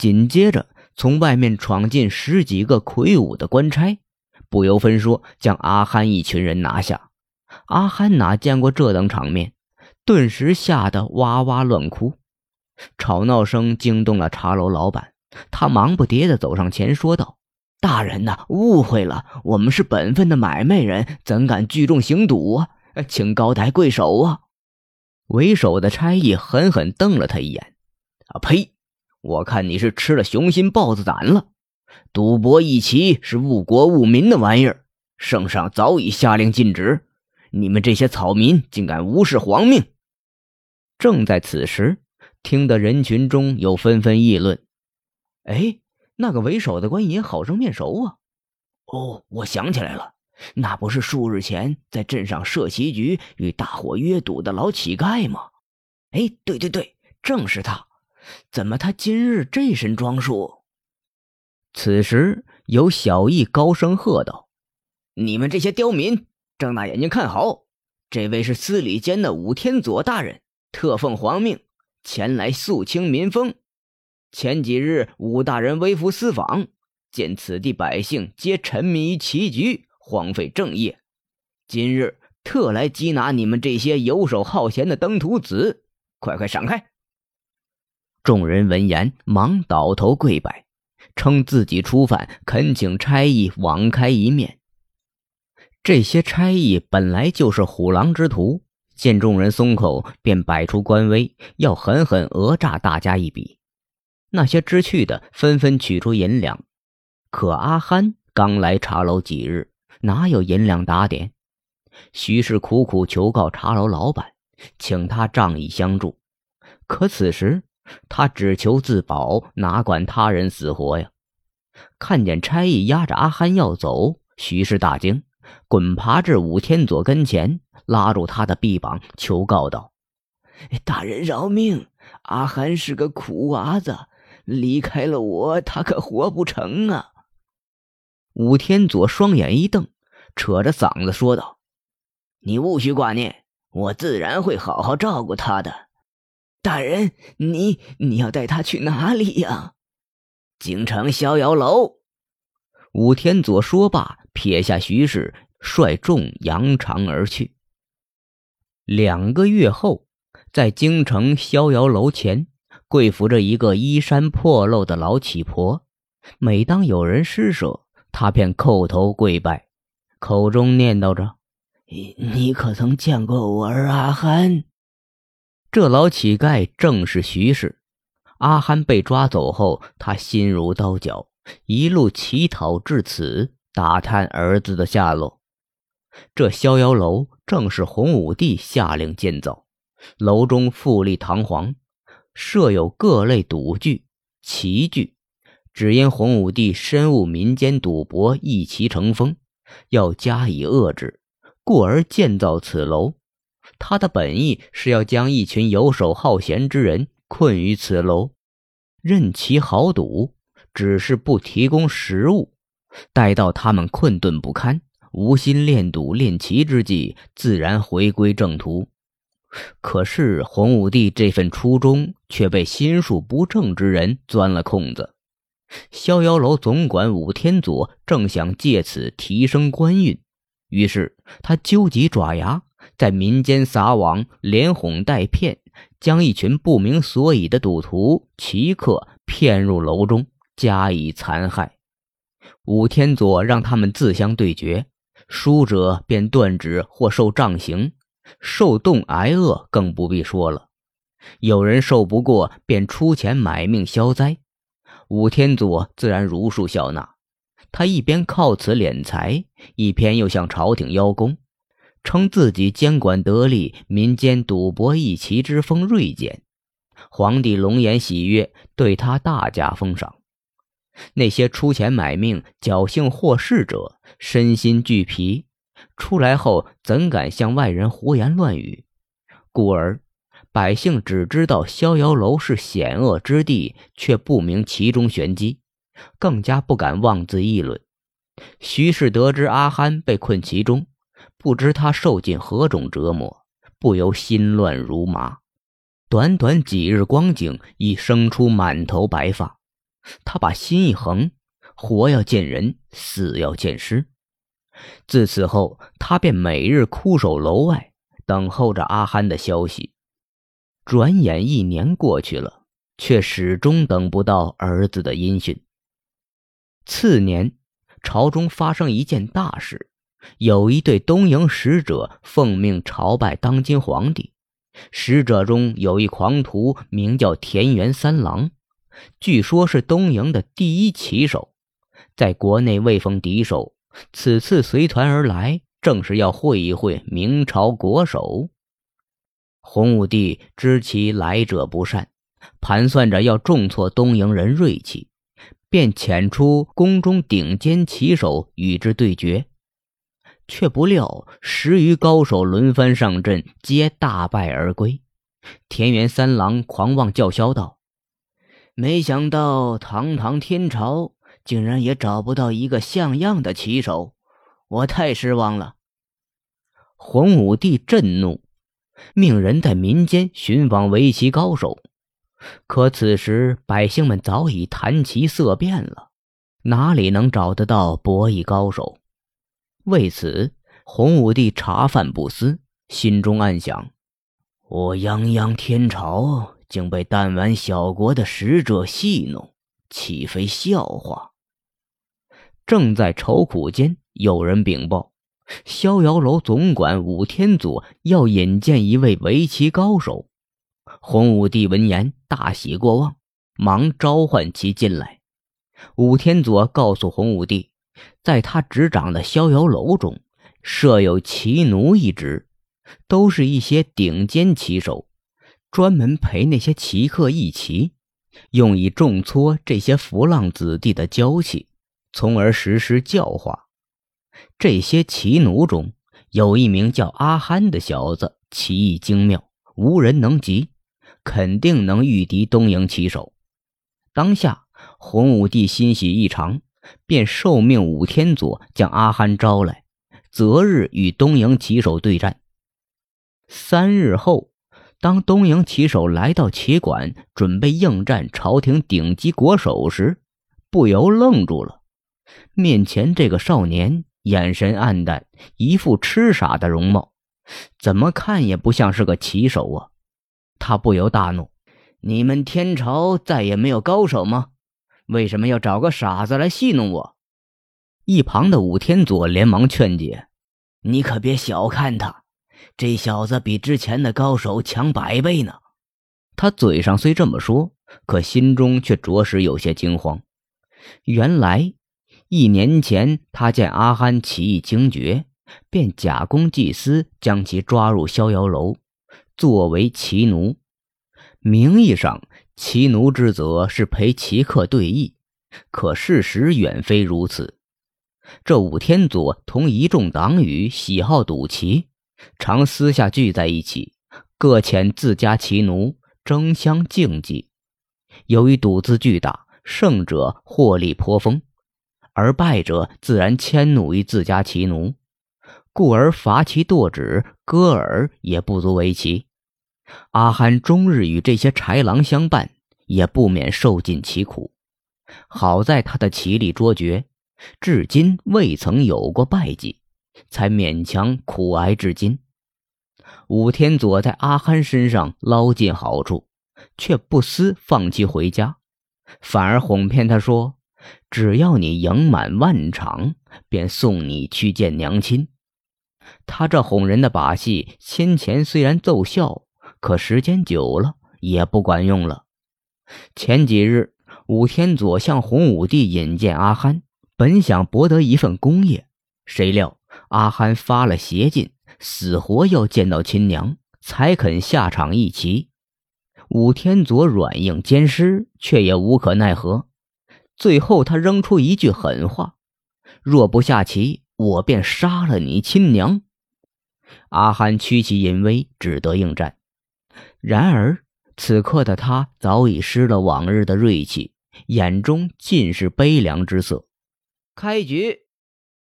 紧接着从外面闯进十几个魁梧的官差，不由分说将阿憨一群人拿下。阿憨哪见过这等场面，顿时吓得哇哇乱哭。吵闹声惊动了茶楼老板，他忙不迭地走上前说道：“大人呐，误会了，我们是本分的买卖人，怎敢聚众行赌啊？请高抬贵手啊！”为首的差役狠狠瞪了他一眼：“啊呸！我看你是吃了雄心豹子胆了。赌博一棋是误国误民的玩意儿，圣上早已下令禁止。你们这些草民竟敢无视皇命！”正在此时，听得人群中有纷纷议论：“哎，那个为首的官爷好生面熟啊！哦，我想起来了。”那不是数日前在镇上设棋局与大伙约赌的老乞丐吗？哎，对对对，正是他。怎么他今日这身装束？此时有小役高声喝道：“你们这些刁民，睁大眼睛看好！这位是司礼监的武天佐大人，特奉皇命前来肃清民风。前几日武大人微服私访，见此地百姓皆沉迷于棋局。”荒废正业，今日特来缉拿你们这些游手好闲的登徒子，快快闪开！众人闻言忙倒头跪拜，称自己初犯，恳请差役网开一面。这些差役本来就是虎狼之徒，见众人松口，便摆出官威，要狠狠讹诈大家一笔。那些知趣的纷纷取出银两，可阿憨刚来茶楼几日。哪有银两打点？徐氏苦苦求告茶楼老板，请他仗义相助。可此时他只求自保，哪管他人死活呀？看见差役押着阿憨要走，徐氏大惊，滚爬至武天佐跟前，拉住他的臂膀，求告道：“大人饶命！阿憨是个苦娃子，离开了我，他可活不成啊！”武天佐双眼一瞪，扯着嗓子说道：“你勿需挂念，我自然会好好照顾他的。大人，你你要带他去哪里呀？”京城逍遥楼。武天佐说罢，撇下徐氏，率众扬长而去。两个月后，在京城逍遥楼前，跪伏着一个衣衫破漏的老乞婆。每当有人施舍，他便叩头跪拜，口中念叨着：“你你可曾见过我儿阿憨？”这老乞丐正是徐氏。阿憨被抓走后，他心如刀绞，一路乞讨至此，打探儿子的下落。这逍遥楼正是洪武帝下令建造，楼中富丽堂皇，设有各类赌具、棋具。只因洪武帝深恶民间赌博一骑成风，要加以遏制，故而建造此楼。他的本意是要将一群游手好闲之人困于此楼，任其豪赌，只是不提供食物。待到他们困顿不堪，无心练赌练棋之际，自然回归正途。可是洪武帝这份初衷却被心术不正之人钻了空子。逍遥楼总管武天佐正想借此提升官运，于是他纠集爪牙，在民间撒网，连哄带骗，将一群不明所以的赌徒、奇客骗入楼中，加以残害。武天佐让他们自相对决，输者便断指或受杖刑，受冻挨饿更不必说了。有人受不过，便出钱买命消灾。武天佐自然如数笑纳，他一边靠此敛财，一边又向朝廷邀功，称自己监管得力，民间赌博一棋之风锐减。皇帝龙颜喜悦，对他大加封赏。那些出钱买命、侥幸获势者，身心俱疲，出来后怎敢向外人胡言乱语？故而。百姓只知道逍遥楼是险恶之地，却不明其中玄机，更加不敢妄自议论。徐氏得知阿憨被困其中，不知他受尽何种折磨，不由心乱如麻。短短几日光景，已生出满头白发。他把心一横，活要见人，死要见尸。自此后，他便每日枯守楼外，等候着阿憨的消息。转眼一年过去了，却始终等不到儿子的音讯。次年，朝中发生一件大事，有一对东瀛使者奉命朝拜当今皇帝。使者中有一狂徒，名叫田园三郎，据说是东瀛的第一棋手，在国内未逢敌手。此次随团而来，正是要会一会明朝国手。洪武帝知其来者不善，盘算着要重挫东瀛人锐气，便遣出宫中顶尖棋手与之对决。却不料十余高手轮番上阵，皆大败而归。田园三郎狂妄叫嚣道：“没想到堂堂天朝，竟然也找不到一个像样的棋手，我太失望了。”洪武帝震怒，命人在民间寻访围棋高手。可此时百姓们早已谈棋色变了，哪里能找得到博弈高手？为此，洪武帝茶饭不思，心中暗想：我泱泱天朝竟被弹丸小国的使者戏弄，岂非笑话？正在愁苦间，有人禀报，逍遥楼总管武天佐要引荐一位围棋高手。洪武帝闻言大喜过望，忙召唤其进来。武天佐告诉洪武帝。在他执掌的逍遥楼中，设有骑奴一职，都是一些顶尖骑手，专门陪那些骑客一骑，用以重挫这些浮浪子弟的娇气，从而实施教化。这些骑奴中有一名叫阿憨的小子，棋艺精妙，无人能及，肯定能御敌东瀛骑手。当下，洪武帝欣喜异常。便受命武天佐将阿憨招来，择日与东瀛骑手对战。三日后，当东瀛骑手来到棋馆，准备应战朝廷顶级国手时，不由愣住了。面前这个少年眼神黯淡，一副痴傻的容貌，怎么看也不像是个棋手啊！他不由大怒：“你们天朝再也没有高手吗？”为什么要找个傻子来戏弄我？一旁的武天佐连忙劝解：“你可别小看他，这小子比之前的高手强百倍呢。”他嘴上虽这么说，可心中却着实有些惊慌。原来一年前，他见阿憨棋艺精绝，便假公济私，将其抓入逍遥楼，作为骑奴。名义上。骑奴之责是陪骑客对弈，可事实远非如此。这武天佐同一众党羽喜好赌棋，常私下聚在一起，各遣自家骑奴争相竞技。由于赌资巨大，胜者获利颇丰，而败者自然迁怒于自家骑奴，故而罚其剁指、割耳也不足为奇。阿憨终日与这些豺狼相伴，也不免受尽其苦。好在他的棋力卓绝，至今未曾有过败绩，才勉强苦挨至今。武天佐在阿憨身上捞尽好处，却不思放其回家，反而哄骗他说：“只要你赢满万场，便送你去见娘亲。”他这哄人的把戏，先前虽然奏效。可时间久了也不管用了。前几日，武天佐向洪武帝引荐阿憨，本想博得一份功业，谁料阿憨发了邪劲，死活要见到亲娘才肯下场一棋。武天佐软硬兼施，却也无可奈何。最后，他扔出一句狠话：“若不下棋，我便杀了你亲娘。”阿憨屈其淫威，只得应战。然而，此刻的他早已失了往日的锐气，眼中尽是悲凉之色。开局。